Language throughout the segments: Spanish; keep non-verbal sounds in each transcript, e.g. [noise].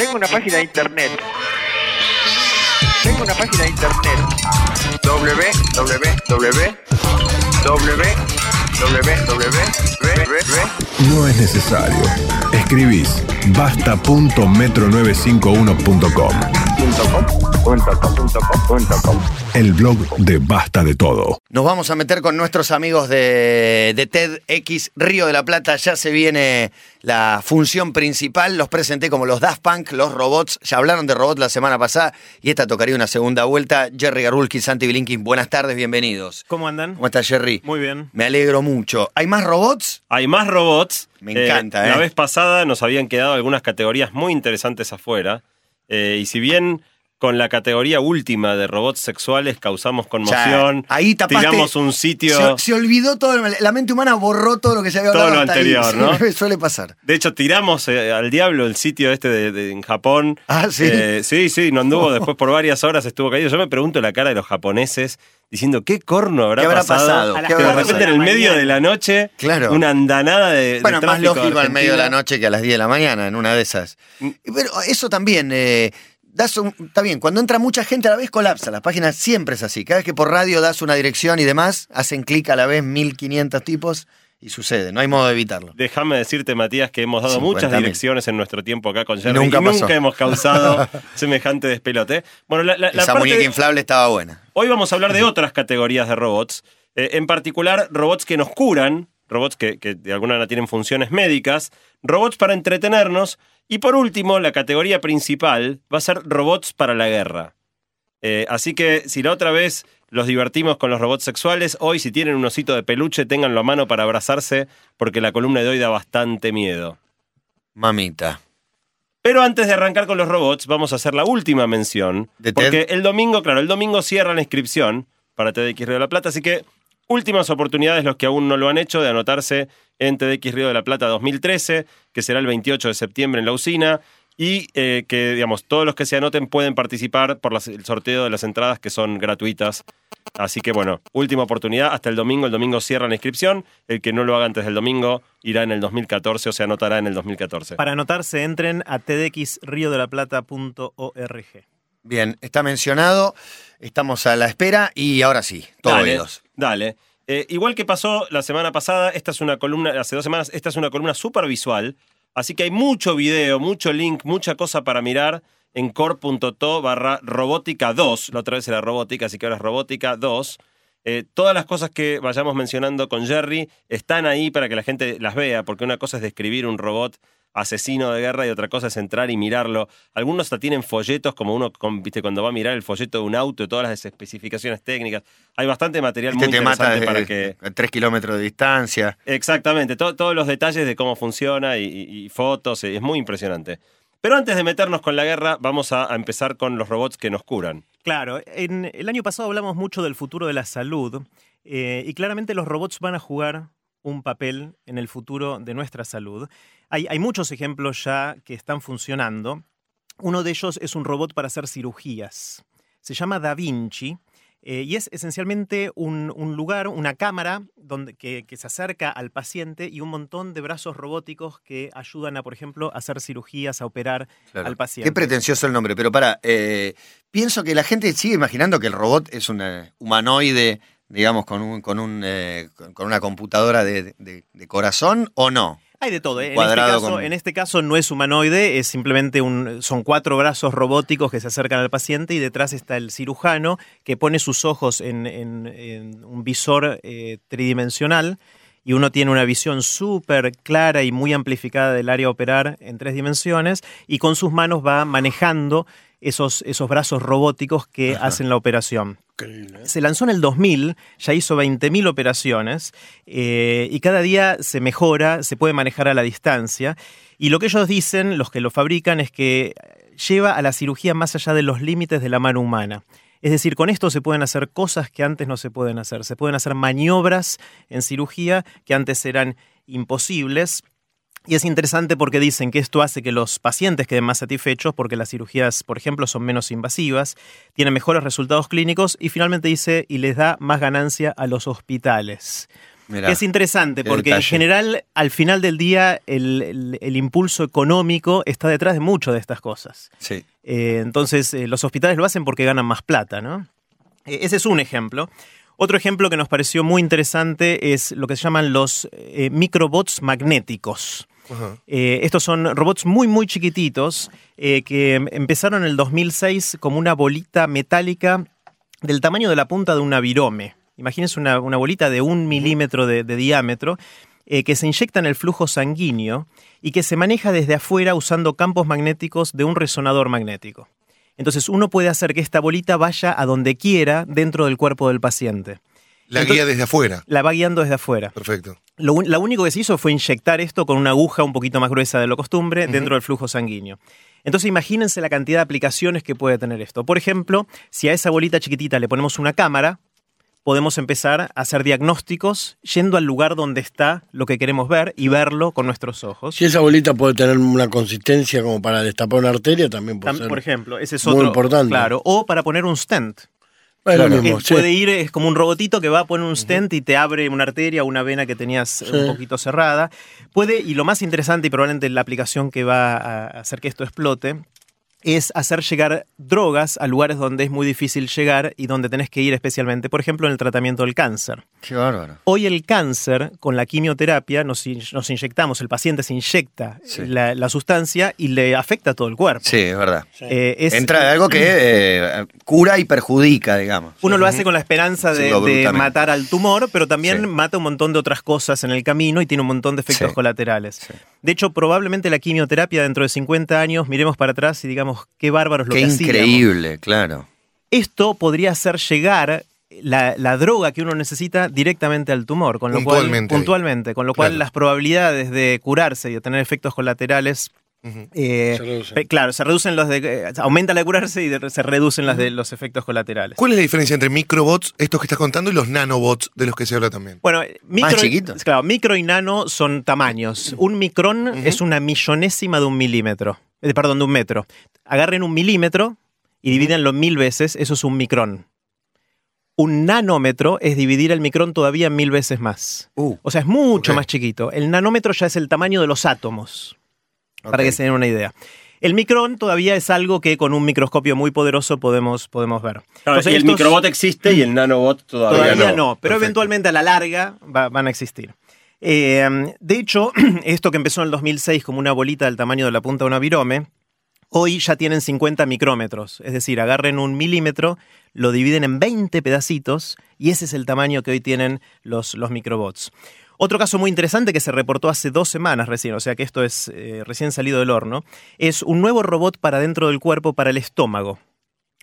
Tengo una página de internet. Tengo una página de internet. www. No es necesario. Escribís basta.metro95uno.com. El blog de Basta de Todo. Nos vamos a meter con nuestros amigos de, de TEDx Río de la Plata. Ya se viene la función principal. Los presenté como los Daft Punk, los robots. Ya hablaron de robots la semana pasada y esta tocaría una segunda vuelta. Jerry Garulki, Santi Blinkin, buenas tardes, bienvenidos. ¿Cómo andan? ¿Cómo está Jerry? Muy bien. Me alegro mucho. ¿Hay más robots? Hay más robots. Me encanta, ¿eh? La vez pasada nos habían quedado algunas categorías muy interesantes afuera. Eh, y si bien con la categoría última de robots sexuales causamos conmoción. Ahí tapaste, Tiramos un sitio. Se, se, olvidó todo. La mente humana borró todo lo que se había hablado. Todo lo anterior, ahí. ¿no? [laughs] Sí, suele pasar. De hecho, tiramos eh, al diablo el sitio este de, de, en Japón. Ah, sí. Eh, sí, sí, no anduvo después por varias horas, estuvo caído. Yo me pregunto la cara de los japoneses diciendo qué corno habrá, ¿Qué habrá pasado. pasado? Que de repente en el medio de la noche, claro. una andanada de. Bueno, de más lógico al medio de la noche que a las 10 de la mañana, en una de esas. Pero eso también. Eh, das un, está bien, cuando entra mucha gente a la vez colapsa. Las páginas siempre es así. Cada vez que por radio das una dirección y demás, hacen clic a la vez 1500 tipos y sucede. No hay modo de evitarlo. Déjame decirte, Matías, que hemos dado 50 muchas mil. direcciones en nuestro tiempo acá con Jerry nunca y pasó. nunca hemos causado [laughs] semejante despelote. Bueno, la, la- la Esa parte muñeca de- inflable estaba buena. Hoy vamos a hablar de otras categorías de robots, eh, en particular robots que nos curan, robots que, que de alguna manera tienen funciones médicas, robots para entretenernos y por último, la categoría principal va a ser robots para la guerra. Eh, así que si la otra vez los divertimos con los robots sexuales, hoy si tienen un osito de peluche, ténganlo a mano para abrazarse porque la columna de hoy da bastante miedo. Mamita. Pero antes de arrancar con los robots, vamos a hacer la última mención. ¿De porque el domingo, claro, el domingo cierra la inscripción para TEDx Río de la Plata, así que últimas oportunidades los que aún no lo han hecho de anotarse en TEDx Río de la Plata 2013, que será el 28 de septiembre en la usina. Y eh, que, digamos, todos los que se anoten pueden participar por las- el sorteo de las entradas que son gratuitas. Así que, bueno, última oportunidad hasta el domingo. El domingo cierra la inscripción. El que no lo haga antes del domingo irá en el 2014 o se anotará en el 2014. Para anotarse, entren a tdxriodelaplata.org. Bien, está mencionado. Estamos a la espera y ahora sí, todo Dale, oídos. dale. Eh, igual que pasó la semana pasada, esta es una columna, hace dos semanas, esta es una columna súper visual. Así que hay mucho video, mucho link, mucha cosa para mirar en core.to barra robótica 2. La otra vez era robótica, así que ahora es robótica 2. Eh, todas las cosas que vayamos mencionando con Jerry están ahí para que la gente las vea, porque una cosa es describir un robot asesino de guerra y otra cosa es entrar y mirarlo. Algunos hasta tienen folletos, como uno, con- viste, cuando va a mirar el folleto de un auto y todas las especificaciones técnicas. Hay bastante material Este muy te mata interesante para que... a 3 kilómetros de distancia. Exactamente, to- todos los detalles de cómo funciona y, y- y fotos, eh, es muy impresionante. Pero antes de meternos con la guerra, vamos a, a empezar con los robots que nos curan. Claro, en el año pasado hablamos mucho del futuro de la salud eh, y claramente los robots van a jugar un papel en el futuro de nuestra salud. Hay, hay muchos ejemplos ya que están funcionando. Uno de ellos es un robot para hacer cirugías. Se llama Da Vinci eh, y es esencialmente un, un lugar, una cámara donde, que, que se acerca al paciente y un montón de brazos robóticos que ayudan a, por ejemplo, a hacer cirugías, a operar Claro. al paciente. Qué pretencioso el nombre, pero para, eh, pienso que la gente sigue imaginando que el robot es un eh, humanoide, digamos, con, un, con, un, eh, con, una computadora de, de- de corazón o no. Hay de todo. ¿eh? En, este Cuadrado caso, con- en este caso no es humanoide, es simplemente un, son cuatro brazos robóticos que se acercan al paciente y detrás está el cirujano que pone sus ojos en, en- en un visor eh, tridimensional y uno tiene una visión súper clara y muy amplificada del área a operar en tres dimensiones y con sus manos va manejando esos, esos brazos robóticos que hacen la operación. Se lanzó en el 2000, ya hizo 20.000 operaciones eh, y cada día se mejora, se puede manejar a la distancia. Y lo que ellos dicen, los que lo fabrican, es que lleva a la cirugía más allá de los límites de la mano humana. Es decir, con esto se pueden hacer cosas que antes no se pueden hacer. Se pueden hacer maniobras en cirugía que antes eran imposibles. Y es interesante porque dicen que esto hace que los pacientes queden más satisfechos porque las cirugías, por ejemplo, son menos invasivas, tienen mejores resultados clínicos y finalmente dice, y les da más ganancia a los hospitales. Mirá. Es interesante, porque en general, al final del día, el, el- el impulso económico está detrás de mucho de estas cosas. Sí. Eh, entonces, eh, los hospitales lo hacen porque ganan más plata, ¿no? Eh, ese es un ejemplo. Otro ejemplo que nos pareció muy interesante es lo que se llaman los eh, microbots magnéticos. Eh, estos son robots muy, muy chiquititos eh, que em- empezaron en el 2006 como una bolita metálica del tamaño de la punta de un avirome. Imagínense una, una bolita de un milímetro de, de diámetro eh, que se inyecta en el flujo sanguíneo y que se maneja desde afuera usando campos magnéticos de un resonador magnético. Entonces uno puede hacer que esta bolita vaya a donde quiera dentro del cuerpo del paciente. La Entonces- guía desde afuera. La va guiando desde afuera. Perfecto. Lo único que se hizo fue inyectar esto con una aguja un poquito más gruesa de lo costumbre dentro del flujo sanguíneo. Entonces imagínense la cantidad de aplicaciones que puede tener esto. Por ejemplo, si a esa bolita chiquitita le ponemos una cámara, podemos empezar a hacer diagnósticos yendo al lugar donde está lo que queremos ver y verlo con nuestros ojos. Si esa bolita puede tener una consistencia como para destapar una arteria, también puede ser. Por ejemplo, ese es muy otro. importante. Claro, o para poner un stent. Es lo Que mismo, sí. puede ir, es como un robotito que va a poner un stent y te abre una arteria o una vena que tenías eh, un poquito cerrada. Puede, y lo más interesante y probablemente la aplicación que va a hacer que esto explote, es hacer llegar drogas a lugares donde es muy difícil llegar y donde tenés que ir especialmente, por ejemplo, en el tratamiento del cáncer. Qué bárbaro. Hoy el cáncer, con la quimioterapia, nos, in- nos inyectamos, el paciente se inyecta Sí. la, la sustancia y le afecta a todo el cuerpo. Sí, es verdad. Eh, es- Entra algo que [clears throat] eh, cura y perjudica, digamos. Uno lo hace con la esperanza de, Sí, de matar al tumor, pero también Sí. mata un montón de otras cosas en el camino y tiene un montón de efectos Sí. colaterales. De hecho, probablemente la quimioterapia dentro de 50 años miremos para atrás y digamos qué bárbaros lo Qué que hacíamos. increíble, claro. Esto podría hacer llegar la, la droga que uno necesita directamente al tumor, con lo Puntualmente cual puntualmente, con lo cual Claro. las probabilidades de curarse y de tener efectos colaterales Eh, Se reducen. pe- claro, se reducen los de eh, aumenta la de curarse y de- se reducen las de los efectos colaterales. ¿Cuál es la diferencia entre microbots, estos que estás contando, y los nanobots de los que se habla también? Bueno, micro, chiquitos. Claro, micro y nano son tamaños. Un micrón es una millonésima de un milímetro. Eh, perdón, de un metro. Agarren un milímetro y divídenlo mil veces, eso es un micrón. Un nanómetro es dividir el micrón todavía mil veces más. Uh, O sea, es mucho más chiquito. El nanómetro ya es el tamaño de los átomos, para que se den una idea. El micrón todavía es algo que con un microscopio muy poderoso podemos, podemos ver. Claro, Entonces, y el microbot existe y el nanobot todavía, Todavía no. no, pero Perfecto. eventualmente a la larga va- van a existir. Eh, de hecho, [clears throat] esto que empezó en el 2006 como una bolita del tamaño de la punta de una virome, hoy ya tienen 50 micrómetros. Es decir, agarren un milímetro, lo dividen en 20 pedacitos y ese es el tamaño que hoy tienen los, los microbots. Otro caso muy interesante que se reportó hace dos semanas recién, o sea que esto es eh, recién salido del horno, es un nuevo robot para dentro del cuerpo para el estómago.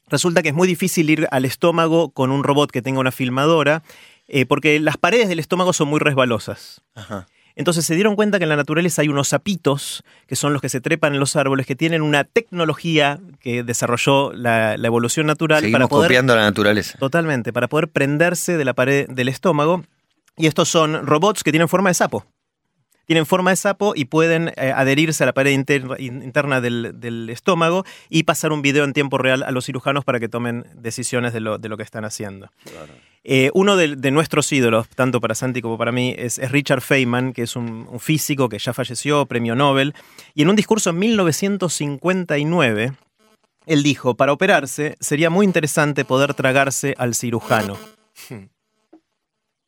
Resulta que es muy difícil ir al estómago con un robot que tenga una filmadora, eh, porque las paredes del estómago son muy resbalosas. Ajá. Entonces se dieron cuenta que en la naturaleza hay unos sapitos, que son los que se trepan en los árboles, que tienen una tecnología que desarrolló la, la evolución natural Seguimos para poder copiando la naturaleza. Totalmente, para poder prenderse de la pared del estómago. Y estos son robots que tienen forma de sapo. Tienen forma de sapo y pueden eh, adherirse a la pared inter- in- interna del, del estómago y pasar un video en tiempo real a los cirujanos para que tomen decisiones de lo, de lo que están haciendo. Eh, uno de, de nuestros ídolos, tanto para Santi como para mí, es, es Richard Feynman, que es un, un físico que ya falleció, premio Nobel. Y en un discurso en 1959, él dijo, para operarse sería muy interesante poder tragarse al cirujano.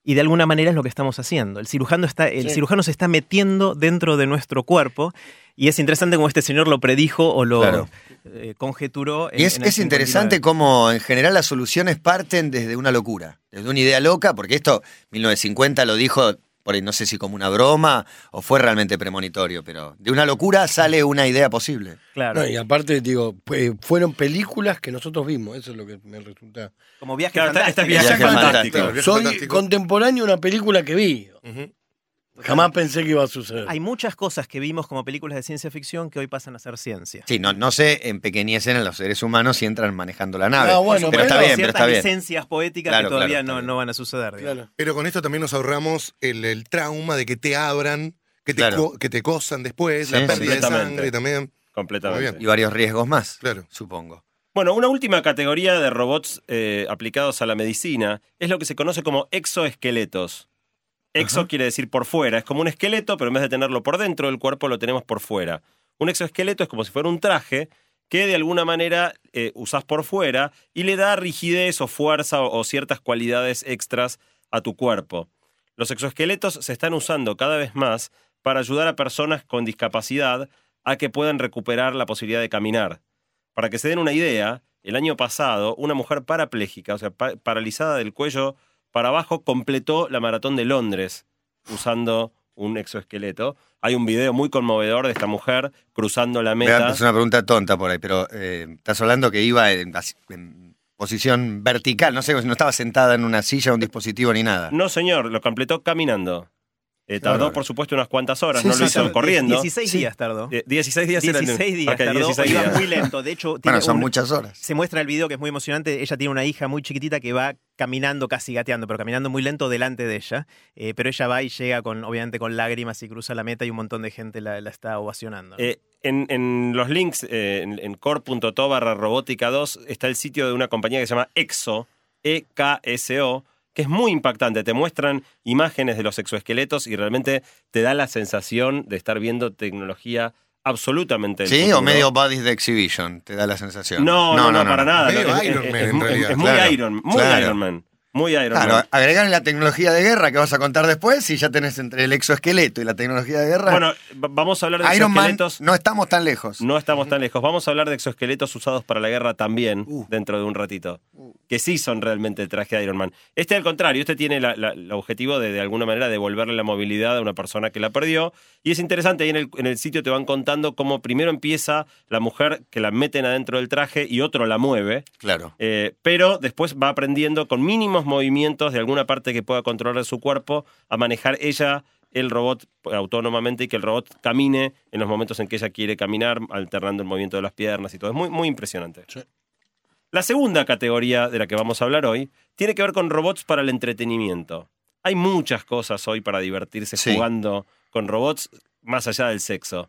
Y de alguna manera es lo que estamos haciendo. El cirujano, está, el Sí. cirujano se está metiendo dentro de nuestro cuerpo y es interesante como este señor lo predijo o lo Claro. eh, conjeturó. en- Y es, en es interesante 59. cómo en general las soluciones parten desde una locura, desde una idea loca, porque esto 1950 lo dijo, por ahí no sé si como una broma o fue realmente premonitorio, pero de una locura sale una idea posible. Claro. No, y aparte, digo, pues, fueron películas que nosotros vimos, eso es lo que me resulta. Como viaje Claro, fantástico. viaje fantástico. Soy fantástico. contemporáneo a una película que vi. Jamás pensé que iba a suceder. Hay muchas cosas que vimos como películas de ciencia ficción que hoy pasan a ser ciencia. Sí, no, no sé en pequeñecen en los seres humanos si entran manejando la nave. Ah, bueno, pero está bien, pero ciertas está bien. licencias poéticas Claro, que todavía claro, no, no van a suceder. Claro. Pero con esto también nos ahorramos el, el trauma de que te abran, que te, Claro. co- que te cosan después, Sí, la pérdida de sangre también. Completamente. Y varios riesgos más, Claro. supongo. Bueno, una última categoría de robots eh, aplicados a la medicina es lo que se conoce como exoesqueletos. Exo quiere decir por fuera, es como un esqueleto, pero en vez de tenerlo por dentro del cuerpo lo tenemos por fuera. Un exoesqueleto es como si fuera un traje que de alguna manera eh, usás por fuera y le da rigidez o fuerza o, o ciertas cualidades extras a tu cuerpo. Los exoesqueletos se están usando cada vez más para ayudar a personas con discapacidad a que puedan recuperar la posibilidad de caminar. Para que se den una idea, el año pasado una mujer parapléjica, o sea, pa- paralizada del cuello para abajo, completó la maratón de Londres usando un exoesqueleto. Hay un video muy conmovedor de esta mujer cruzando la meta. Es una pregunta tonta por ahí, pero eh, estás hablando que iba en, posición vertical, no sé, no estaba sentada en una silla un dispositivo ni nada. No, señor, lo completó caminando. Eh, tardó, por supuesto, unas cuantas horas, Sí, no sí, lo hizo sí. corriendo. 16 días tardó. Eh, 16 días era el- 16 días tardó. 16 iba días. muy lento. De hecho, tiene Bueno, son un- muchas horas. se muestra el video que es muy emocionante. Ella tiene una hija muy chiquitita que va caminando, casi gateando, pero caminando muy lento delante de ella. Eh, pero ella va y llega con, obviamente, con lágrimas y cruza la meta y un montón de gente la, la está ovacionando. ¿no? Eh, en, en los links, eh, en, en core.to barra robótica 2, está el sitio de una compañía que se llama EXO, E-K-S-O, que es muy impactante. Te muestran imágenes de los exoesqueletos y realmente te da la sensación de estar viendo tecnología absolutamente. ¿Sí? futuro. O medio Bodies de Exhibition, te da la sensación. No, no, no, para nada. Medio No, es- Iron es- Man, es en mu- es- realidad. Es muy Claro, Iron, muy claro. Iron Man. Muy Iron Claro, Man. agregar la tecnología de guerra que vas a contar después y ya tenés entre el exoesqueleto y la tecnología de guerra. Bueno, va- vamos a hablar de Iron Man, exoesqueletos. no estamos tan lejos. No estamos tan lejos. Vamos a hablar de exoesqueletos usados para la guerra también Uh. dentro de un ratito. Que sí son realmente el traje de Iron Man. Este al contrario, este tiene la- la- el objetivo de de alguna manera devolverle la movilidad a una persona que la perdió. Y es interesante, ahí en el, en el sitio te van contando cómo primero empieza la mujer que la meten adentro del traje y otro la mueve. Claro. Eh, pero después va aprendiendo con movimientos de alguna parte que pueda controlar su cuerpo a manejar ella el robot autónomamente y que el robot camine en los momentos en que ella quiere caminar, alternando el movimiento de las piernas y todo. Es muy, muy impresionante. Sí. La segunda categoría de la que vamos a hablar hoy tiene que ver con robots para el entretenimiento. Hay muchas cosas hoy para divertirse Sí. jugando con robots más allá del sexo.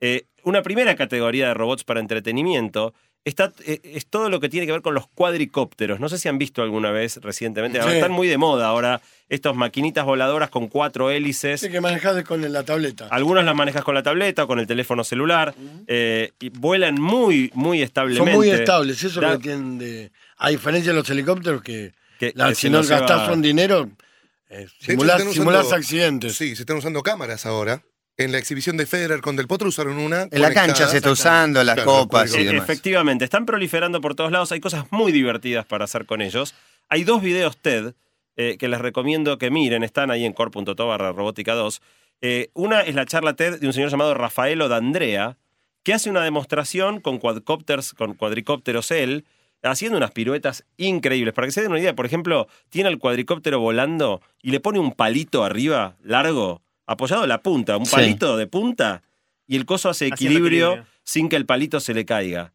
Eh, una primera categoría de robots para entretenimiento está, eh, es todo lo que tiene que ver con los cuadricópteros. No sé si han visto alguna vez recientemente. Sí. Están muy de moda ahora estos maquinitas voladoras con cuatro hélices. Ese que manejas con la tableta. Algunas las manejas con la tableta o con el teléfono celular. eh, y vuelan muy, muy establemente. Son muy estables, eso Da- lo tienen de... A diferencia de los helicópteros que, Que- la- si no lleva- gastás un dinero, eh, hecho, simulás, usando- simulás accidentes. Sí, se están usando cámaras ahora. En la exhibición de Federer con Del Potro usaron una. En la cancha se está usando, las Claro, copas y cuelgo. Demás. Efectivamente, están proliferando por todos lados. Hay cosas muy divertidas para hacer con ellos. Hay dos videos TED eh, que les recomiendo que miren. Están ahí en core.to barra robótica 2. Eh, una es la charla TED de un señor llamado Rafaelo D'Andrea, que hace una demostración con quadcópteros, con cuadricópteros él, haciendo unas piruetas increíbles. Para que se den una idea, por ejemplo, tiene el cuadricóptero volando y le pone un palito arriba, largo, apoyado la punta, un Sí. palito de punta, y el coso hace equilibrio, equilibrio. sin que el palito se le caiga.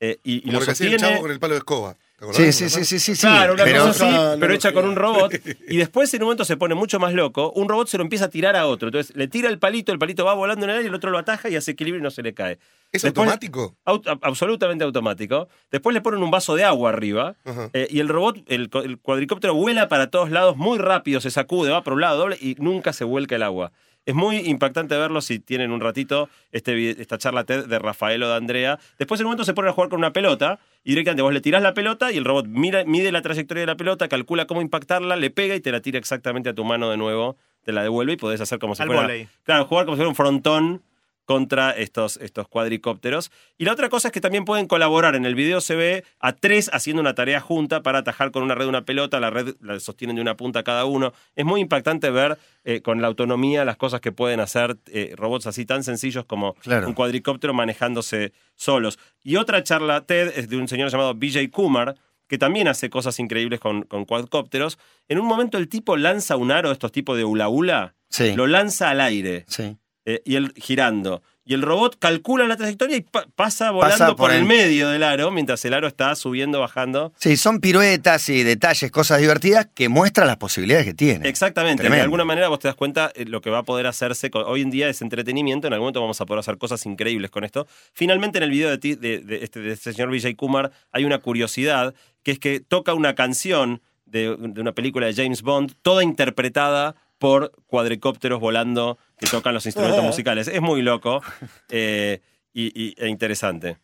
Eh, y, y lo hacía el sostiene. chavo con el palo de escoba. Sí, sí, sí, sí, sí, sí. Claro, una pero cosa así, pero hecha con un robot. Y después en un momento se pone mucho más loco. Un robot se lo empieza a tirar a otro. Entonces le tira el palito, el palito va volando en el aire, el otro lo ataja y hace equilibrio y no se le cae. ¿Es Después- automático? Aut- absolutamente automático. Después le ponen un vaso de agua arriba eh, y el robot, el, cuadricóptero vuela para todos lados muy rápido, se sacude, va por un lado doble y nunca se vuelca el agua. Es muy impactante verlo si tienen un ratito este, esta charla TED de Rafaelo de Andrea. Después en un momento se ponen a jugar con una pelota y directamente vos le tirás la pelota y el robot mira, mide la trayectoria de la pelota, calcula cómo impactarla, le pega y te la tira exactamente a tu mano de nuevo, te la devuelve y podés hacer como si Al fuera... vóley. Claro, jugar como si fuera un frontón contra estos, estos cuadricópteros. Y la otra cosa es que también pueden colaborar. En el video se ve a tres haciendo una tarea junta para atajar con una red una pelota. La red la sostienen de una punta cada uno. Es muy impactante ver eh, con la autonomía las cosas que pueden hacer eh, robots así tan sencillos como Claro. un cuadricóptero manejándose solos. Y otra charla TED es de un señor llamado BJ Kumar, que también hace cosas increíbles con, con cuadcópteros. En un momento el tipo lanza un aro, estos tipos de hula hula, Sí. lo lanza al aire Sí. Eh, y el girando. Y el robot calcula la trayectoria y pa- pasa volando por, por el el- medio del aro mientras el aro está subiendo, bajando. Sí, son piruetas y detalles, cosas divertidas que muestran las posibilidades que tiene. Exactamente. Tremendo. De alguna manera vos te das cuenta eh, lo que va a poder hacerse. con- hoy en día es entretenimiento. En algún momento vamos a poder hacer cosas increíbles con esto. Finalmente, en el video de, ti- de, de este, de este señor Vijay Kumar hay una curiosidad que es que toca una canción de, de una película de James Bond, toda interpretada por cuadricópteros volando que tocan los instrumentos [laughs] musicales. Es muy loco eh, y, y- e interesante.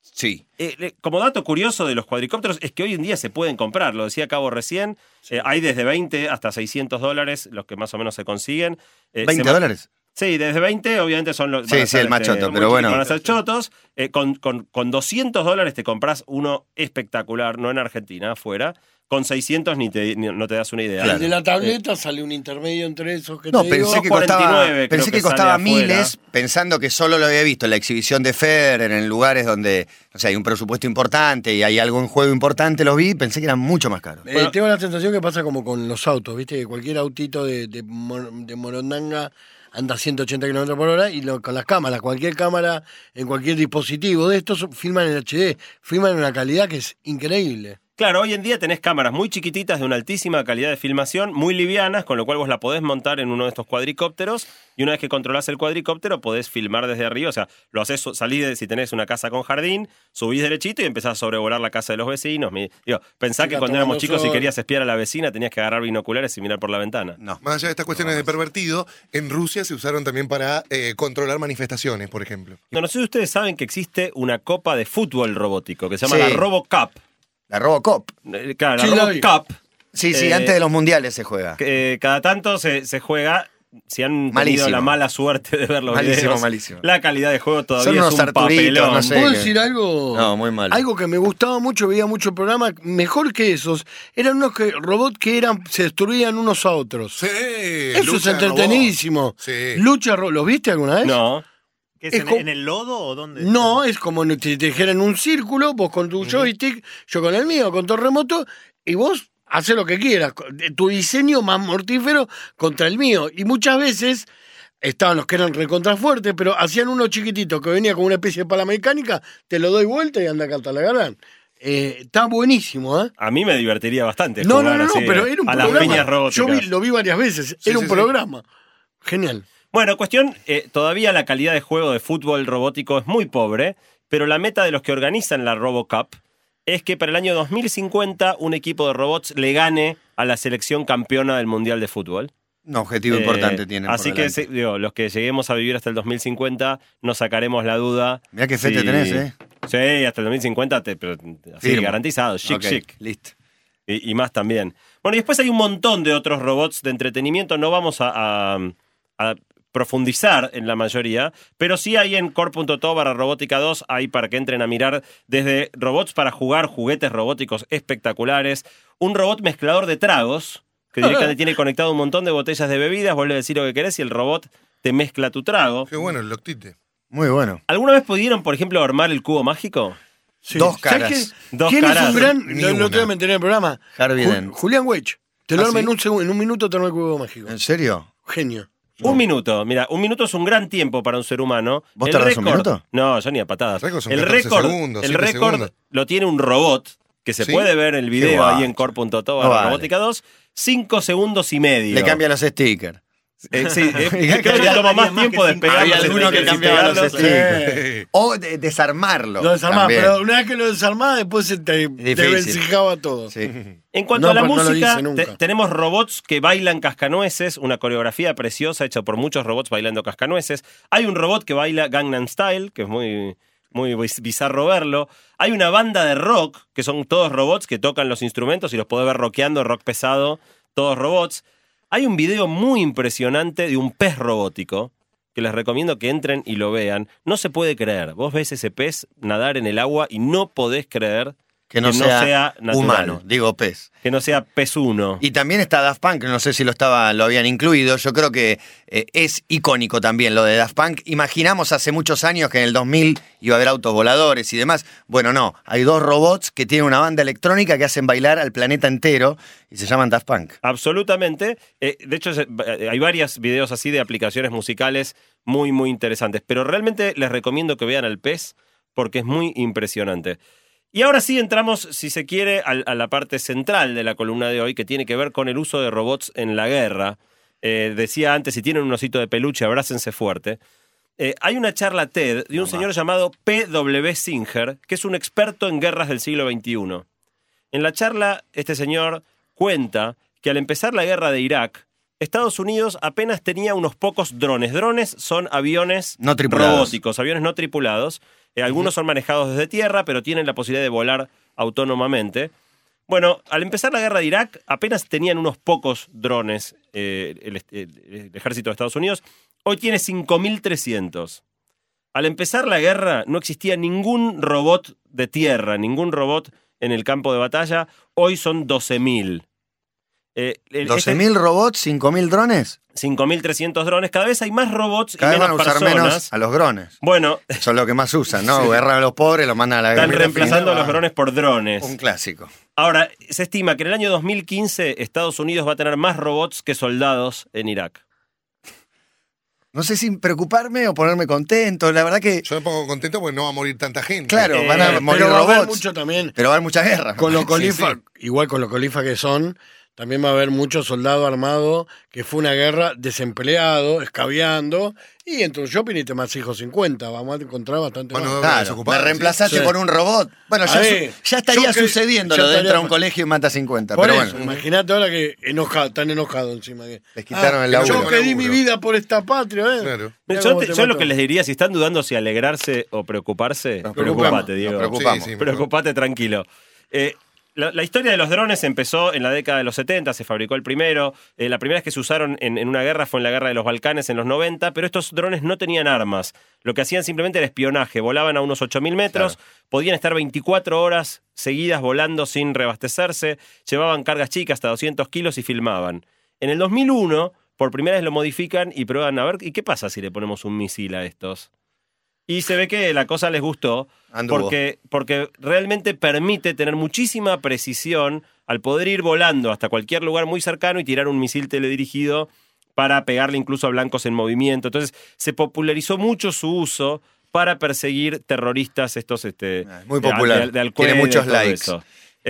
Sí. Eh, como dato curioso de los cuadricópteros es que hoy en día se pueden comprar, lo decía Cabo recién, eh, hay desde 20 hasta 600 dólares, los que más o menos se consiguen. Eh, se ¿20 ma- dólares? Sí, desde 20 obviamente son los... Sí, sí, el más este, choto, muy pero bueno. Van a ser chotos. Eh, con, con- con 200 dólares te compras uno espectacular, no en Argentina, afuera. Con 600 ni te, ni- no te das una idea. El de la tableta sale un intermedio entre esos que No, te pensé digo. que 49 costaba, creo pensé que costaba afuera. miles, pensando que solo lo había visto en la exhibición de Federer, en lugares donde o sea, hay un presupuesto importante y hay algo en juego importante, los vi, pensé que eran mucho más caros. Eh, Bueno. tengo la sensación que pasa como con los autos, ¿viste? Que cualquier autito de, de, de Morondanga anda a 180 kilómetros por hora y lo- con las cámaras, cualquier cámara en cualquier dispositivo de estos filman en HD, filman en una calidad que es increíble. Claro, hoy en día tenés cámaras muy chiquititas de una altísima calidad de filmación, muy livianas, con lo cual vos la podés montar en uno de estos cuadricópteros y una vez que controlás el cuadricóptero podés filmar desde arriba, o sea, lo haces, salís de, si tenés una casa con jardín, subís derechito y empezás a sobrevolar la casa de los vecinos. Mi- digo, pensá que cuando éramos chicos si sol. querías espiar a la vecina tenías que agarrar binoculares y mirar por la ventana. No. Más allá de estas cuestiones de pervertido, en Rusia se usaron también para eh, controlar manifestaciones, por ejemplo. No, no sé si ustedes saben que existe una copa de fútbol robótico que se llama Sí. la RoboCup. La Robocop. Eh, Claro, la vi. RoboCup. Sí, sí, Eh, antes de los mundiales se juega. que, eh, cada tanto se, se juega. Si han tenido Malísimo. la mala suerte de ver los Malísimo, videos, malísimo. la calidad de juego todavía Son unos es un papelón. no sé. ¿Puedo que- decir algo? No, muy mal. Algo que me gustaba mucho, veía mucho el programa, mejor que esos, eran unos que, robots que eran, se destruían unos a otros. Sí, Eso es entretenidísimo. robot. Sí. Lucha, ¿los viste alguna vez? No, ¿Qué es, Es en, el lodo o dónde? No, es como si te dijeran un círculo, vos con tu joystick, yo con el mío, con tu remoto, y vos haces lo que quieras. Tu diseño más mortífero contra el mío. Y muchas veces estaban los que eran recontra fuertes, pero hacían uno chiquitito que venía con una especie de pala mecánica, te lo doy vuelta y anda a cantar la ganan. Eh, está buenísimo, ¿eh? a mí me divertiría bastante. No, no, jugar no, no, así, pero era un a las programa. peñas robóticas. Yo vi- lo vi varias veces. Sí, era un sí. programa. Genial. Bueno, cuestión, eh, todavía la calidad de juego de fútbol robótico es muy pobre, pero la meta de los que organizan la RoboCup es que para el año 2050 un equipo de robots le gane a la selección campeona del Mundial de Fútbol. Un objetivo Eh, importante tienen. Así que digo, los que lleguemos a vivir hasta el 2050 nos sacaremos la duda. Mirá qué fe te tenés, ¿eh? Sí, hasta el 2050, te, pero así Firmo. garantizado, chic, Ok, chic. Listo. Y, y más también. Bueno, y después hay un montón de otros robots de entretenimiento. No vamos a, a- a profundizar en la mayoría, pero sí hay en core.to barra robótica 2, hay para que entren a mirar desde robots para jugar, juguetes robóticos espectaculares, un robot mezclador de tragos, que directamente [laughs] tiene conectado un montón de botellas de bebidas, vuelve a decir lo que querés y el robot te mezcla tu trago. Qué bueno el Loctite. Muy bueno. ¿Alguna vez pudieron, por ejemplo, armar el cubo mágico? Sí. Dos ¿Sabés caras. Dos ¿Quién caras. es un gran.? Ni Lo, que en el programa. Harvey Ju- Dent. Julián Wedge. Te lo ¿Ah, arma sí? en un segundo. En un minuto te arma el cubo mágico. ¿En serio? Genio. Un minuto, mira, un minuto es un gran tiempo para un ser humano. ¿Vos El tardás un minuto? No, yo ni a patadas. El récord el 14 récord, segundos, el 7 récord segundos. lo tiene un robot que se ¿Sí? puede ver el Qué video ahí en core.to No vale. robótica 2. Cinco segundos y medio. Le cambia los stickers. Eh, sí, eh, [laughs] creo que toma más más tiempo Había los alguno que cambiaba. O de- desarmarlo. Lo pero una vez que lo desarmaba, después se te, te todo. Sí. En cuanto No, a la no música, te- tenemos robots que bailan cascanueces, una coreografía preciosa hecha por muchos robots bailando cascanueces. Hay un robot que baila Gangnam Style, que es muy, muy biz- bizarro verlo. Hay una banda de rock, que son todos robots que tocan los instrumentos y los podés ver rockeando, rock pesado, todos robots. Hay un video muy impresionante de un pez robótico, que les recomiendo que entren y lo vean. No se puede creer. Vos ves ese pez nadar en el agua y no podés creer Que no, Que no sea, natural. humano, digo pez. que no sea pez uno. Y también está Daft Punk, no sé si lo estaba, lo habían incluido. Yo creo que eh, es icónico también lo de Daft Punk. Imaginamos hace muchos años que en el 2000 iba a haber autos voladores y demás. Bueno, no, hay dos robots que tienen una banda electrónica que hacen bailar al planeta entero y se llaman Daft Punk. Absolutamente. Eh, de hecho, eh, hay varios videos así de aplicaciones musicales muy, muy interesantes. Pero realmente les recomiendo que vean al pez porque es muy impresionante. Y ahora sí entramos, si se quiere, a, la parte central de la columna de hoy, que tiene que ver con el uso de robots en la guerra. Eh, decía antes, si tienen un osito de peluche, abrácense fuerte. Eh, hay una charla TED de un señor llamado P.W. Singer, que es un experto en guerras del siglo XXI. En la charla, este señor cuenta que al empezar la guerra de Irak, Estados Unidos apenas tenía unos pocos drones. Drones son aviones No tripulados. robóticos, aviones no tripulados. Eh, algunos son manejados desde tierra, pero tienen la posibilidad de volar autónomamente. Bueno, al empezar la guerra de Irak, apenas tenían unos pocos drones eh, el, el ejército de Estados Unidos. Hoy tiene 5.300. Al empezar la guerra, no existía ningún robot de tierra, ningún robot en el campo de batalla. Hoy son 12.000. Eh, el- este- 12.000 robots, 5.000 drones. 5.300 drones. Cada vez hay más robots Cada y vez van a menos usar personas. menos a los drones. Bueno, Eso es lo que más usan, ¿no? [laughs] Guerra a los pobres, los mandan a la guerra. están reemplazando a los drones por drones. Un clásico. Ahora, se estima que en el año 2015 Estados Unidos va a tener más robots que soldados en Irak. No sé si preocuparme o ponerme contento. La verdad que, Yo me pongo contento porque no va a morir tanta gente. claro, Eh, van a morir Pero va a haber robots. mucho también. Pero va a haber mucha guerra. Con lo [laughs] Sí, colifa, sí. igual con lo colifa que son, también va a haber mucho soldado armado que fue una guerra desempleado, escabeando, y entre un shopping y te más hijos 50. Vamos a encontrar bastante Bueno, más. Claro, me reemplazaste sí. por un robot. Bueno, ya, Ahí, su- ya estaría yo que- sucediendo ya lo de entra a un colegio y mata 50. Por pero eso, bueno. imagínate ahora que enojado, tan enojado encima. Que, Les quitaron el Yo laburo. que di mi vida por esta patria, ¿eh? Claro. Yo, te- yo lo que les diría, si están dudando si alegrarse o preocuparse, Nos preocupate, Diego. nos preocupamos. Sí, sí, Preocupate tranquilo. Eh, la, la historia de los drones empezó en la década de los 70, se fabricó el primero. Eh, la primera vez que se usaron en, en una guerra fue en la guerra de los Balcanes en los 90, pero estos drones no tenían armas. Lo que hacían simplemente era espionaje. Volaban a unos 8.000 metros, podían estar 24 horas seguidas volando sin reabastecerse, llevaban cargas chicas hasta 200 kilos y filmaban. En el 2001, por primera vez lo modifican y prueban a ver, ¿y qué pasa si le ponemos un misil a estos? Y se ve que la cosa les gustó Anduvo. porque, porque realmente permite tener muchísima precisión al poder ir volando hasta cualquier lugar muy cercano y tirar un misil teledirigido para pegarle incluso a blancos en movimiento. Entonces se popularizó mucho su uso para perseguir terroristas estos este Ah, muy popular. de- de Al Tiene muchos likes. eso.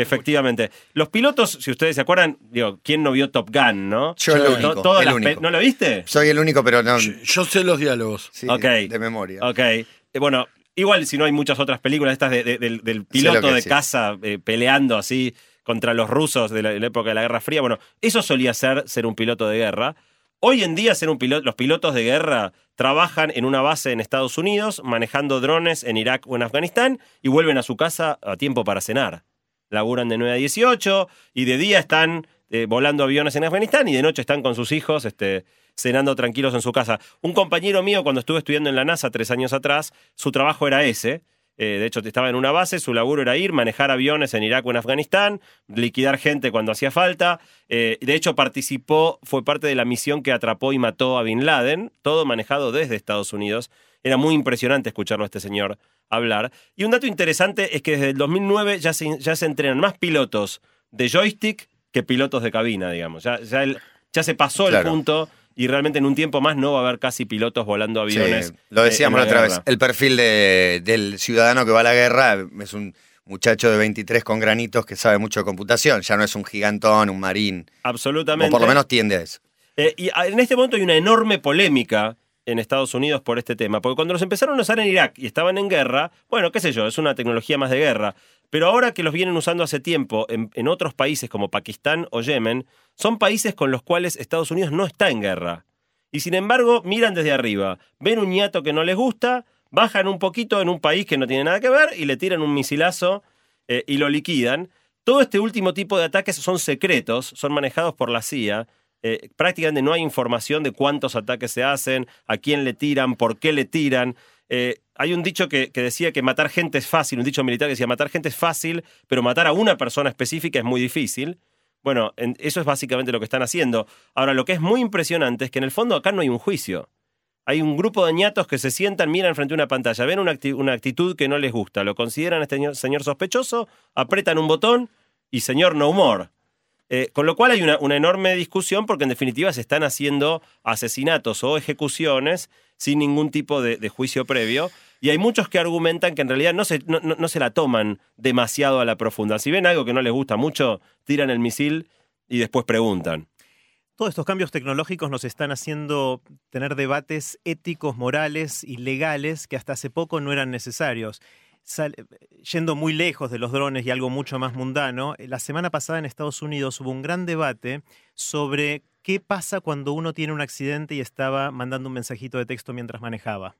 Efectivamente. Los pilotos, si ustedes se acuerdan, digo, ¿quién no vio Top Gun, no? Yo el único, todas el las único. pe- ¿No lo viste? Soy el único, pero no. Yo, yo sé los diálogos. sí, Ok. De memoria. Ok. Eh, bueno, igual si no hay muchas otras películas estas de- de- del, del lo piloto que de sí. caza eh, peleando así contra los rusos de la, de la época de la Guerra Fría. Bueno, eso solía ser ser un piloto de guerra. Hoy en día ser un piloto, los pilotos de guerra trabajan en una base en Estados Unidos, manejando drones en Irak o en Afganistán y vuelven a su casa a tiempo para cenar. Laburan de 9 a 18 y de día están eh, volando aviones en Afganistán y de noche están con sus hijos este, cenando tranquilos en su casa. Un compañero mío, cuando estuve estudiando en la NASA tres años atrás, su trabajo era ese. Eh, de hecho, estaba en una base, su laburo era ir, manejar aviones en Irak o en Afganistán, liquidar gente cuando hacía falta. Eh, de hecho, participó, fue parte de la misión que atrapó y mató a Bin Laden, todo manejado desde Estados Unidos. Era muy impresionante escucharlo a este señor hablar. Y un dato interesante es que desde el 2009 ya se, ya se entrenan más pilotos de joystick que pilotos de cabina, digamos. Ya, ya, el- ya se pasó Claro. el punto y realmente en un tiempo más no va a haber casi pilotos volando Sí, aviones. lo eh, decíamos la otra vez. El perfil de- del ciudadano que va a la guerra es un muchacho de 23 con granitos que sabe mucho de computación. Ya no es un gigantón, un marín. Absolutamente. O por lo menos tiende a eso. Eh, y en este momento hay una enorme polémica en Estados Unidos por este tema, porque cuando los empezaron a usar en Irak y estaban en guerra, bueno, qué sé yo, es una tecnología más de guerra, pero ahora que los vienen usando hace tiempo en, otros países como Pakistán o Yemen, son países con los cuales Estados Unidos no está en guerra. Y sin embargo, miran desde arriba, ven un ñato que no les gusta, bajan un poquito en un país que no tiene nada que ver y le tiran un misilazo eh, y lo liquidan. Todo este último tipo de ataques son secretos, son manejados por la CIA. Eh, prácticamente no hay información de cuántos ataques se hacen, a quién le tiran, por qué le tiran. Eh, hay un dicho que, decía que matar gente es fácil, un dicho militar que decía matar gente es fácil, pero matar a una persona específica es muy difícil. Bueno, en- eso es básicamente lo que están haciendo. Ahora, lo que es muy impresionante es que en el fondo acá no hay un juicio. Hay un grupo de ñatos que se sientan, miran frente a una pantalla, ven una, una actitud que no les gusta, lo consideran este señor, sospechoso, apretan un botón y señor no more. Eh, con lo cual hay una, una enorme discusión porque en definitiva se están haciendo asesinatos o ejecuciones sin ningún tipo de, de juicio previo. Y hay muchos que argumentan que en realidad no se, no, no- no se la toman demasiado a la profunda. Si ven algo que no les gusta mucho, tiran el misil y después preguntan. Todos estos cambios tecnológicos nos están haciendo tener debates éticos, morales y legales que hasta hace poco no eran necesarios. Yendo muy lejos de los drones y algo mucho más mundano, eh, la semana pasada en Estados Unidos hubo un gran debate sobre ¿qué pasa cuando uno tiene un accidente y estaba mandando un mensajito de texto mientras manejaba?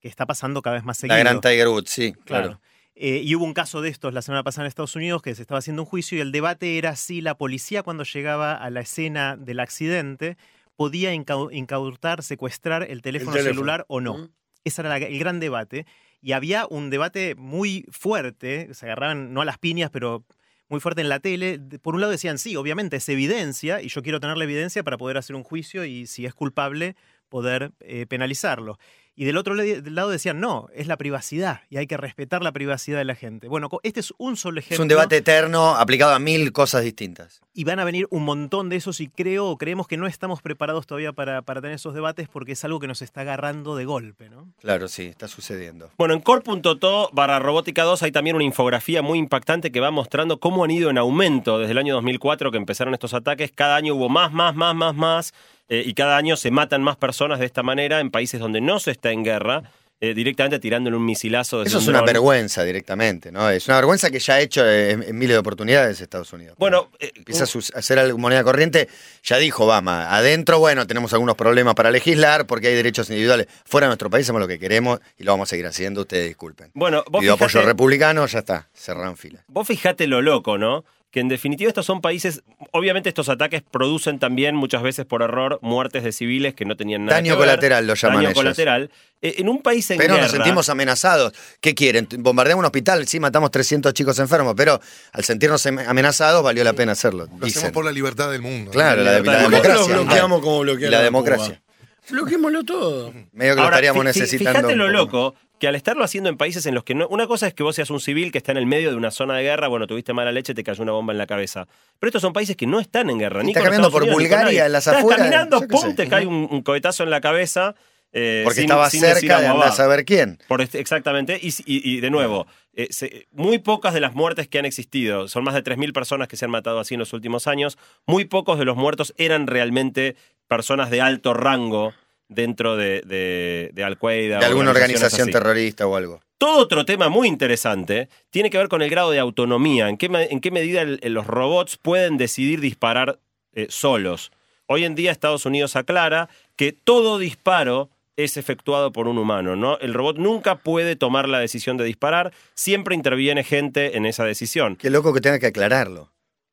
Que está pasando cada vez más seguido. La gran Tiger Woods, sí, claro. Claro. Eh, y hubo un caso de estos la semana pasada en Estados Unidos que se estaba haciendo un juicio y el debate era si la policía cuando llegaba a la escena del accidente podía incau- incautar, secuestrar el teléfono, teléfono. celular o no. Ese era la- el gran debate. Y había un debate muy fuerte, se agarraban no a las piñas, pero muy fuerte en la tele. Por un lado decían, sí, obviamente es evidencia y yo quiero tener la evidencia para poder hacer un juicio y si es culpable poder eh, penalizarlo. Y del otro lado decían, no, es la privacidad y hay que respetar la privacidad de la gente. Bueno, este es un solo ejemplo. Es un debate eterno aplicado a mil cosas distintas. Y van a venir un montón de esos y creo o creemos que no estamos preparados todavía para, para tener esos debates porque es algo que nos está agarrando de golpe, ¿no? Claro, sí, está sucediendo. Bueno, en core.to barra robótica 2 hay también una infografía muy impactante que va mostrando cómo han ido en aumento desde el año 2004 que empezaron estos ataques. Cada año hubo más, más, más, más, más. Eh, y cada año se matan más personas de esta manera en países donde no se está en guerra, eh, directamente tirándole un misilazo desde Eso es un una vergüenza directamente, ¿no? Es una vergüenza que ya ha hecho eh, en, en miles de oportunidades Estados Unidos. Bueno, eh, Empieza a hacer algo moneda corriente, ya dijo Obama, adentro, bueno, tenemos algunos problemas para legislar porque hay derechos individuales. Fuera de nuestro país hacemos lo que queremos y lo vamos a seguir haciendo, ustedes disculpen. bueno vos Pido apoyo fijate- republicano, ya está, cerran fila. Vos fijate lo loco, ¿no? Que en definitiva estos son países, obviamente estos ataques producen también muchas veces por error muertes de civiles que no tenían nada Daño que ver. colateral lo llaman Daño ellos. colateral. Eh, en un país en Pero guerra... nos sentimos amenazados. ¿Qué quieren? Bombardeamos un hospital, sí, matamos 300 chicos enfermos, pero al sentirnos em- amenazados valió la pena hacerlo. Lo dicen. hacemos por la libertad del mundo. Claro, la, la libertad de- ¿Por qué no democracia. lo bloqueamos como Y bloquearon la democracia. Cuba? Bloquémoslo todo. Medio que lo estaríamos necesitando. Fíjate lo loco que al estarlo haciendo en países en los que no. Una cosa es que vos seas un civil que está en el medio de una zona de guerra, bueno, tuviste mala leche, te cayó una bomba en la cabeza. Pero estos son países que no están en guerra. Ni está caminando por Unidos, Bulgaria, en las Estás afueras, caminando, pum, te cae un, un cohetazo en la cabeza. eh, Porque sin- estaba sin decir cerca de andar a saber quién. Por este- exactamente. Y, y- y de nuevo, eh, se- muy pocas de las muertes que han existido, son más de 3.000 personas que se han matado así en los últimos años, muy pocos de los muertos eran realmente personas de alto rango dentro de, de, de Al-Qaeda. De alguna organización así. terrorista o algo. Todo otro tema muy interesante tiene que ver con el grado de autonomía. ¿En qué, en qué medida el- los robots pueden decidir disparar eh, solos? Hoy en día Estados Unidos aclara que todo disparo es efectuado por un humano, ¿no? El robot nunca puede tomar la decisión de disparar, siempre interviene gente en esa decisión. Qué loco que tenga que aclararlo.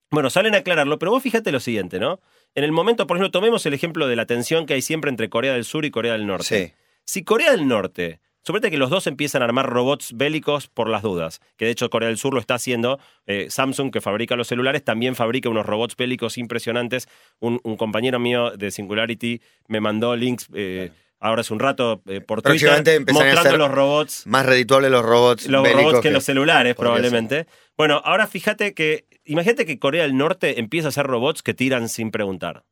Bueno, salen a aclararlo, pero vos fíjate lo siguiente, ¿no? En el momento, por ejemplo, tomemos el ejemplo de la tensión que hay siempre entre Corea del Sur y Corea del Norte. Sí. Si Corea del Norte, suponete que los dos empiezan a armar robots bélicos por las dudas, que de hecho Corea del Sur lo está haciendo, eh, Samsung que fabrica los celulares también fabrica unos robots bélicos impresionantes. Un, un compañero mío de Singularity me mandó links eh, ahora hace un rato eh, por Twitter a mostrando ser los robots Más redituables los robots los robots que, los celulares, probablemente. Bueno, ahora fíjate que. Imagínate que Corea del Norte empieza a hacer robots que tiran sin preguntar.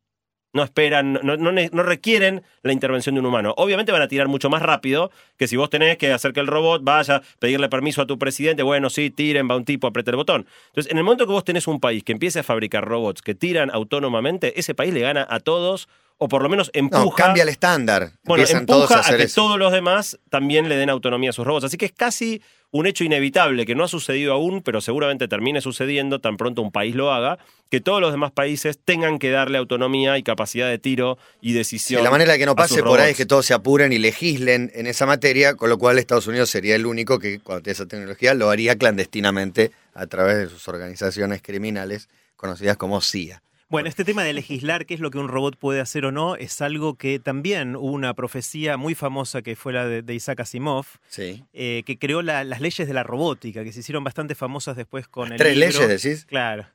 No esperan, no, requieren la intervención de un humano. Obviamente van a tirar mucho más rápido que si vos tenés que hacer que el robot vaya, pedirle permiso a tu presidente, bueno, sí, tiren, va un tipo, aprieta el botón. Entonces, en el momento que vos tenés un país que empiece a fabricar robots que tiran autónomamente, ese país le gana a todos, o por lo menos empuja. No, cambia el estándar. Bueno, Empiezan empuja todos a que eso. todos los demás también le den autonomía a sus robots. Así que es casi un hecho inevitable que no ha sucedido aún, pero seguramente termine sucediendo tan pronto un país lo haga, que todos los demás países tengan que darle autonomía y capacidad de tiro y decisión. la manera de que no pase por ahí es que todos se apuren y legislen en esa materia, con lo cual Estados Unidos sería el único que, cuando tiene esa tecnología, lo haría clandestinamente a través de sus organizaciones criminales conocidas como CIA. Bueno, este tema de legislar qué es lo que un robot puede hacer o no es algo que también hubo una profecía muy famosa que fue la de, de Isaac Asimov, Sí. eh, que creó la- las leyes de la robótica, que se hicieron bastante famosas después con el Tres libro. leyes, decís. Claro.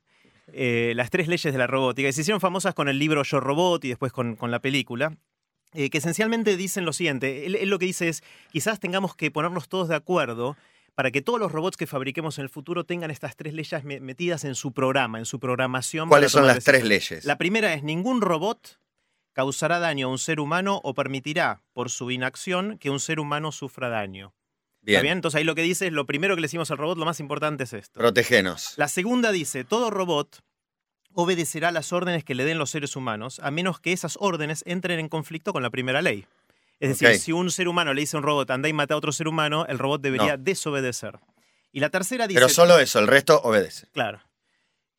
Eh, las tres leyes de la robótica, que se hicieron famosas con el libro Yo Robot y después con, con la película. eh, que esencialmente dicen lo siguiente, él, él lo que dice es, quizás tengamos que ponernos todos de acuerdo para que todos los robots que fabriquemos en el futuro tengan estas tres leyes me- metidas en su programa, en su programación. ¿Cuáles son las tres leyes? La primera es, ningún robot causará daño a un ser humano o permitirá, por su inacción, que un ser humano sufra daño. Bien. ¿Está bien? Entonces ahí lo que dice es, lo primero que le decimos al robot, lo más importante es esto. Protegenos. La segunda dice, todo robot obedecerá las órdenes que le den los seres humanos, a menos que esas órdenes entren en conflicto con la primera ley. Es decir, si un ser humano le dice a un robot, anda y mata a otro ser humano, el robot debería No. desobedecer. Y la tercera dice... Pero solo eso, el resto obedece. Claro.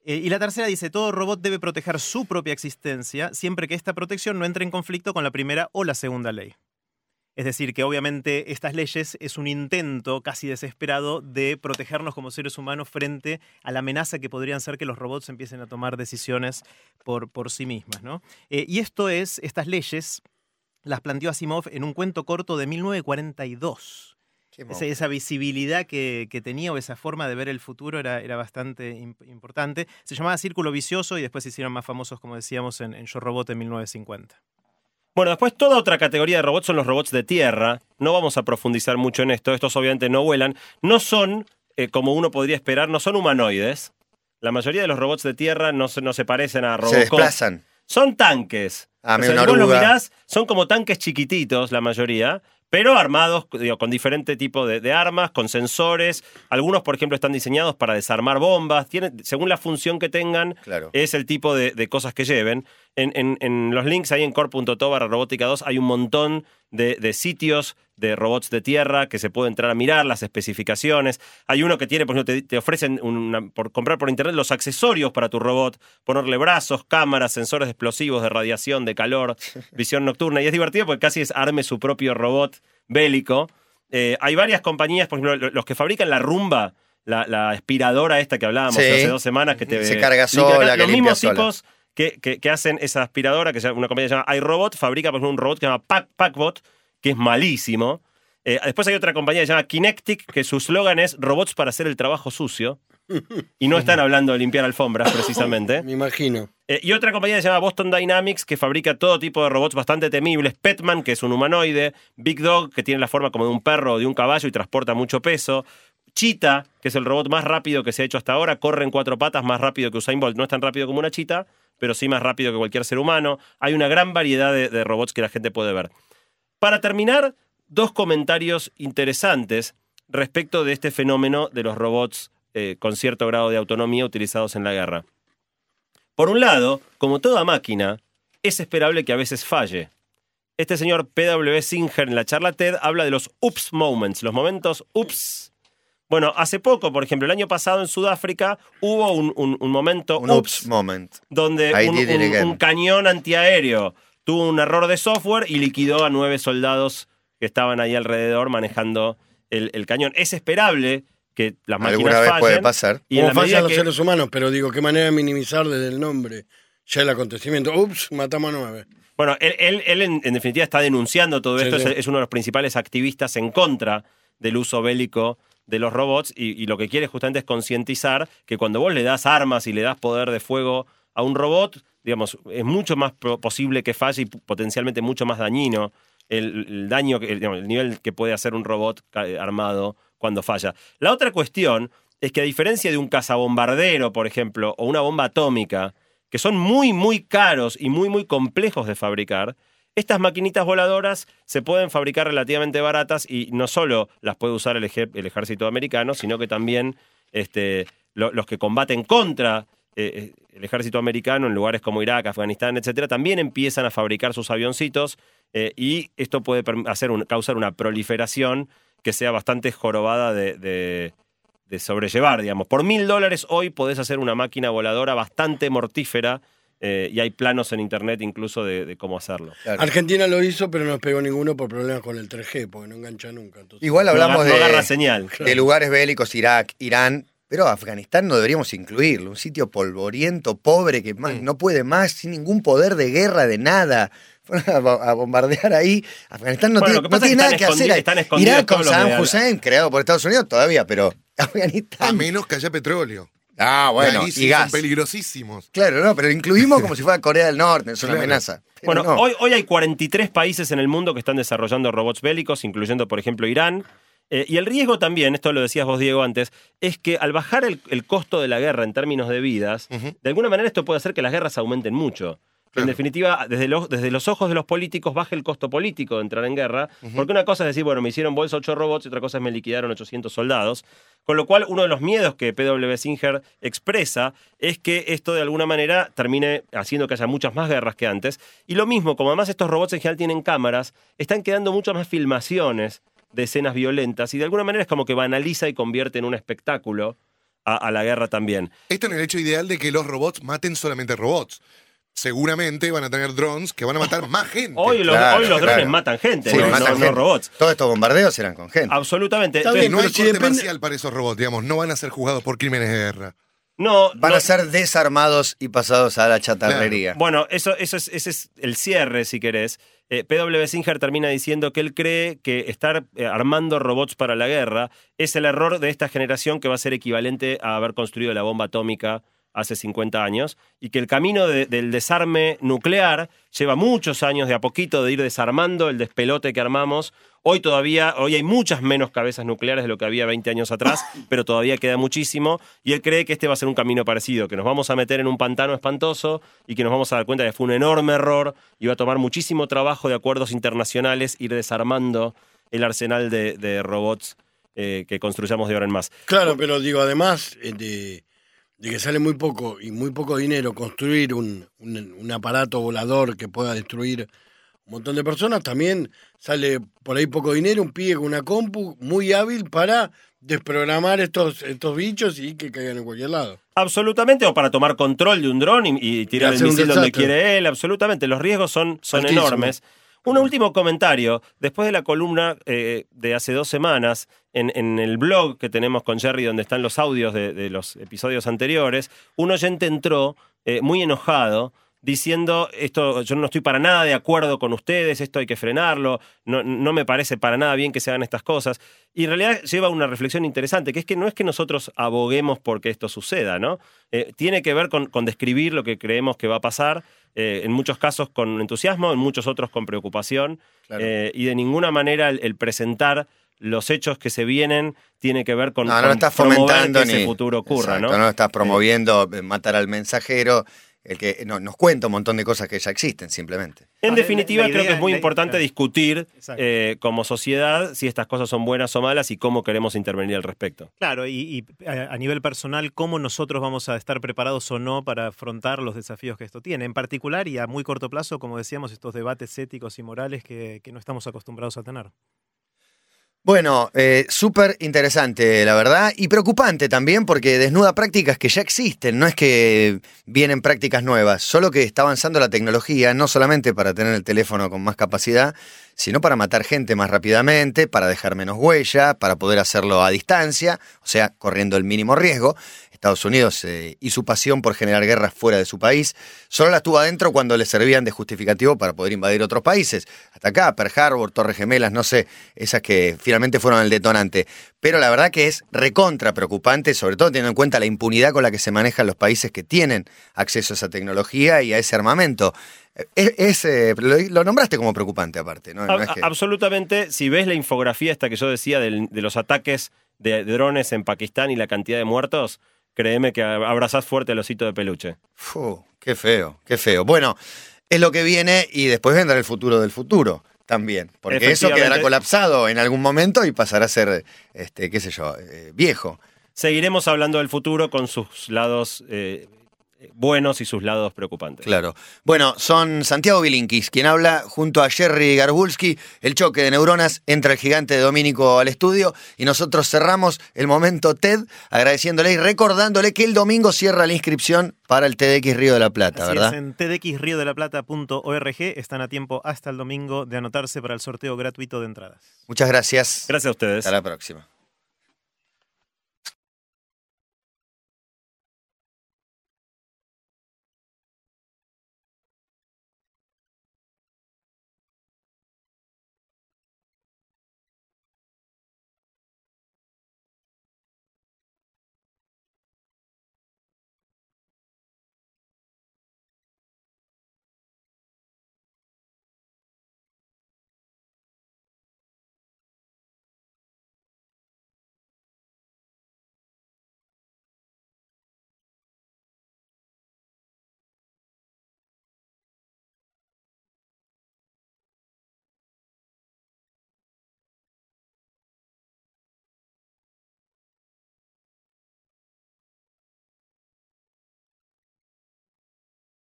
Eh, y la tercera dice, todo robot debe proteger su propia existencia siempre que esta protección no entre en conflicto con la primera o la segunda ley. Es decir, que obviamente estas leyes es un intento casi desesperado de protegernos como seres humanos frente a la amenaza que podrían ser que los robots empiecen a tomar decisiones por, por sí mismas. ¿no? Eh, y esto es, estas leyes las planteó Asimov en un cuento corto de 1942. Esa, esa visibilidad que, que tenía o esa forma de ver el futuro era, era bastante im- importante. Se llamaba Círculo Vicioso y después se hicieron más famosos, como decíamos, en, en Yo Robot en 1950. Bueno, después toda otra categoría de robots son los robots de tierra. No vamos a profundizar mucho en esto. Estos obviamente no vuelan. No son, eh, como uno podría esperar, no son humanoides. La mayoría de los robots de tierra no se, no se parecen a Se Robocop. desplazan. Son tanques. Ah, O sea, vos oruga. mirás, son como tanques chiquititos, la mayoría, pero armados digo, con diferente tipo de, de armas, con sensores. Algunos, por ejemplo, están diseñados para desarmar bombas. Tienen, según la función que tengan, Claro. es el tipo de, de cosas que lleven. En, en- en los links ahí en core.to barra robótica 2 hay un montón de, de sitios de robots de tierra que se puede entrar a mirar, las especificaciones. Hay uno que tiene, por ejemplo, te, te ofrecen una- por comprar por internet los accesorios para tu robot, ponerle brazos, cámaras, sensores explosivos de radiación, de calor, [laughs] visión nocturna. Y es divertido porque casi es arme su propio robot bélico. Eh, hay varias compañías, por ejemplo, lo- los que fabrican la rumba, la, la aspiradora esta que hablábamos Sí. hace dos semanas que te Se carga acá. sola, que Los mismos sola. tipos que, que- que hacen esa aspiradora, que es una compañía que se llama iRobot, fabrica por ejemplo, un robot que se llama Pack, Packbot, que es malísimo. Eh, después hay otra compañía que se llama Kinectic, que su eslogan es robots para hacer el trabajo sucio. Y no están hablando de limpiar alfombras, precisamente. [laughs] Me imagino. Eh, y otra compañía que se llama Boston Dynamics, que fabrica todo tipo de robots bastante temibles. Petman, que es un humanoide. Big Dog, que tiene la forma como de un perro o de un caballo y transporta mucho peso. Cheetah, que es el robot más rápido que se ha hecho hasta ahora. Corre en cuatro patas, más rápido que Usain Bolt. No es tan rápido como una chita, pero sí más rápido que cualquier ser humano. Hay una gran variedad de, de robots que la gente puede ver. Para terminar, dos comentarios interesantes respecto de este fenómeno de los robots eh, con cierto grado de autonomía utilizados en la guerra. Por un lado, como toda máquina, es esperable que a veces falle. Este señor P.W. Singer en la charla TED habla de los ups moments, los momentos ups. Bueno, hace poco, por ejemplo, el año pasado en Sudáfrica hubo un, un- un momento Un ups, moment. donde un, un cañón antiaéreo tuvo un error de software y liquidó a nueve soldados que estaban ahí alrededor manejando el, el cañón. Es esperable que las máquinas Alguna vez fallen. puede pasar. Y Como fallan los que- seres humanos, pero digo, qué manera de minimizar desde el nombre ya el acontecimiento. Ups, matamos a nueve. Bueno, él, él- él en, en definitiva está denunciando todo Sí, esto, sí. Es, es uno de los principales activistas en contra del uso bélico de los robots y, y lo que quiere justamente es concientizar que cuando vos le das armas y le das poder de fuego a un robot, digamos, es mucho más posible que falle y potencialmente mucho más dañino el, daño, el, nivel que puede hacer un robot ca- armado cuando falla. La otra cuestión es que a diferencia de un cazabombardero, por ejemplo, o una bomba atómica, que son muy, muy caros y muy, muy complejos de fabricar, estas maquinitas voladoras se pueden fabricar relativamente baratas y no solo las puede usar el, ejército americano, sino que también este, lo- los que combaten contra eh, el ejército americano en lugares como Irak, Afganistán, etcétera, también empiezan a fabricar sus avioncitos eh, y esto puede hacer un- causar una proliferación que sea bastante jorobada de, de- de sobrellevar, digamos. Por mil dólares hoy podés hacer una máquina voladora bastante mortífera eh, y hay planos en internet incluso de, de cómo hacerlo. Claro. Argentina lo hizo, pero no nos pegó ninguno por problemas con el 3G, porque no engancha nunca. entonces- Igual No hablamos agar- no agarra de, señal. de lugares bélicos, Irak, Irán, pero Afganistán no deberíamos incluirlo. Un sitio polvoriento, pobre, que más- no puede más, sin ningún poder de guerra, de nada. [laughs] Fueron a, bo- a bombardear ahí. Afganistán no Bueno, tiene, no nada que hacer. están Irak con Saddam Hussein, creado por Estados Unidos todavía, pero [laughs] A Afganistán. menos que haya petróleo. Ah, bueno, Ahí sí y gas. Son peligrosísimos. Claro, no, pero lo incluimos como [laughs] si fuera Corea del Norte, es una Claro. amenaza. Pero Bueno, no. hoy, hoy hay 43 países en el mundo que están desarrollando robots bélicos, incluyendo, por ejemplo, Irán. Eh, y el riesgo también, esto lo decías vos, Diego, antes, es que al bajar el, el costo de la guerra en términos de vidas, de alguna manera esto puede hacer que las guerras aumenten mucho. En definitiva, desde los, desde los ojos de los políticos baje el costo político de entrar en guerra, porque una cosa es decir, bueno, me hicieron bolsa 8 robots y otra cosa es me liquidaron 800 soldados. Con lo cual, uno de los miedos que PW Singer expresa es que esto de alguna manera termine haciendo que haya muchas más guerras que antes. Y lo mismo, como además estos robots en general tienen cámaras, están quedando muchas más filmaciones de escenas violentas y de alguna manera es como que banaliza y convierte en un espectáculo a, a la guerra también. Esto en el hecho ideal de que los robots maten solamente robots. Seguramente van a tener drones que van a matar más gente. Hoy los, Claro, hoy los drones claro. matan gente, Sí, no, matan no- no gente. robots. Todos estos bombardeos eran con gente. Absolutamente. Entonces, no hay corte depende- marcial para esos robots, digamos. No van a ser juzgados por crímenes de guerra. no, Van no- a ser desarmados y pasados a la chatarrería. Bueno, eso, eso es, ese es el cierre, si querés. Eh, P.W. Singer termina diciendo que él cree que estar eh, armando robots para la guerra es el error de esta generación que va a ser equivalente a haber construido la bomba atómica hace 50 años y que el camino de- del desarme nuclear lleva muchos años de a poquito de ir desarmando el despelote que armamos. Hoy todavía, hoy hay muchas menos cabezas nucleares de lo que había 20 años atrás, [laughs] pero todavía queda muchísimo y él cree que este va a ser un camino parecido, que nos vamos a meter en un pantano espantoso y que nos vamos a dar cuenta de que fue un enorme error y va a tomar muchísimo trabajo de acuerdos internacionales ir desarmando el arsenal de, de robots eh, que construyamos de ahora en más. Claro, pero digo, además eh, de, de que sale muy poco y muy poco dinero construir un, un- un aparato volador que pueda destruir un montón de personas, también sale por ahí poco dinero, un pibe con una compu muy hábil para desprogramar estos, estos bichos y que caigan en cualquier lado. Absolutamente, o para tomar control de un dron y, y tirar el misil donde quiere él, absolutamente. Los riesgos son, son Altísimo. enormes. Un último comentario. Después de la columna eh, de hace dos semanas, en, en el blog que tenemos con Jerry, donde están los audios de, de los episodios anteriores, un oyente entró eh, muy enojado diciendo esto yo no estoy para nada de acuerdo con ustedes, esto hay que frenarlo, no, no me parece para nada bien que se hagan estas cosas. Y en realidad lleva una reflexión interesante, que es que no es que nosotros aboguemos porque esto suceda, ¿no? Eh, tiene que ver con, con describir lo que creemos que va a pasar, eh, en muchos casos con entusiasmo, en muchos otros con preocupación, eh, y de ninguna manera el, el presentar los hechos que se vienen tiene que ver con, No, no con estás fomentando que ni. ese futuro ocurra, Exacto, ¿no? no estás promoviendo, eh, matar al mensajero, el que no, nos cuenta un montón de cosas que ya existen, simplemente. En Ah, definitiva, la- la creo que es muy la- importante discutir eh, como sociedad si estas cosas son buenas o malas y cómo queremos intervenir al respecto. Claro, y, y a, a nivel personal, cómo nosotros vamos a estar preparados o no para afrontar los desafíos que esto tiene. En particular y a muy corto plazo, como decíamos, estos debates éticos y morales que, que no estamos acostumbrados a tener. Bueno, eh, súper interesante, la verdad, y preocupante también porque desnuda prácticas que ya existen, no es que vienen prácticas nuevas, solo que está avanzando la tecnología, no solamente para tener el teléfono con más capacidad, sino para matar gente más rápidamente, para dejar menos huella, para poder hacerlo a distancia, o sea, corriendo el mínimo riesgo. Estados Unidos eh, y su pasión por generar guerras fuera de su país, solo las tuvo adentro cuando le servían de justificativo para poder invadir otros países. Hasta acá, Pearl Harbor, Torres Gemelas, no sé, esas que finalmente fueron el detonante. Pero la verdad que es recontra preocupante, sobre todo teniendo en cuenta la impunidad con la que se manejan los países que tienen acceso a esa tecnología y a ese armamento. Eh, Es, es, eh, lo, lo nombraste como preocupante aparte, ¿no? No A- es que- a- Absolutamente, si ves la infografía esta que yo decía del- de los ataques de drones en Pakistán y la cantidad de muertos, créeme que abrazás fuerte el osito de peluche. Qué feo, qué feo. Bueno, es lo que viene y después vendrá el futuro del futuro también. Porque eso quedará colapsado en algún momento y pasará a ser, este, qué sé yo, eh, viejo. Seguiremos hablando del futuro con sus lados eh, buenos y sus lados preocupantes. Claro. Bueno, son Santiago Bilinkis quien habla junto a Jerry Garbulski. El choque de neuronas entra el gigante de Domínico al estudio y nosotros cerramos el momento TED agradeciéndole y recordándole que el domingo cierra la inscripción para el TEDx Río de la Plata, Así ¿verdad? es, en tdxriodelplata.org están a tiempo hasta el domingo de anotarse para el sorteo gratuito de entradas. Muchas gracias. Gracias a ustedes. Hasta la próxima.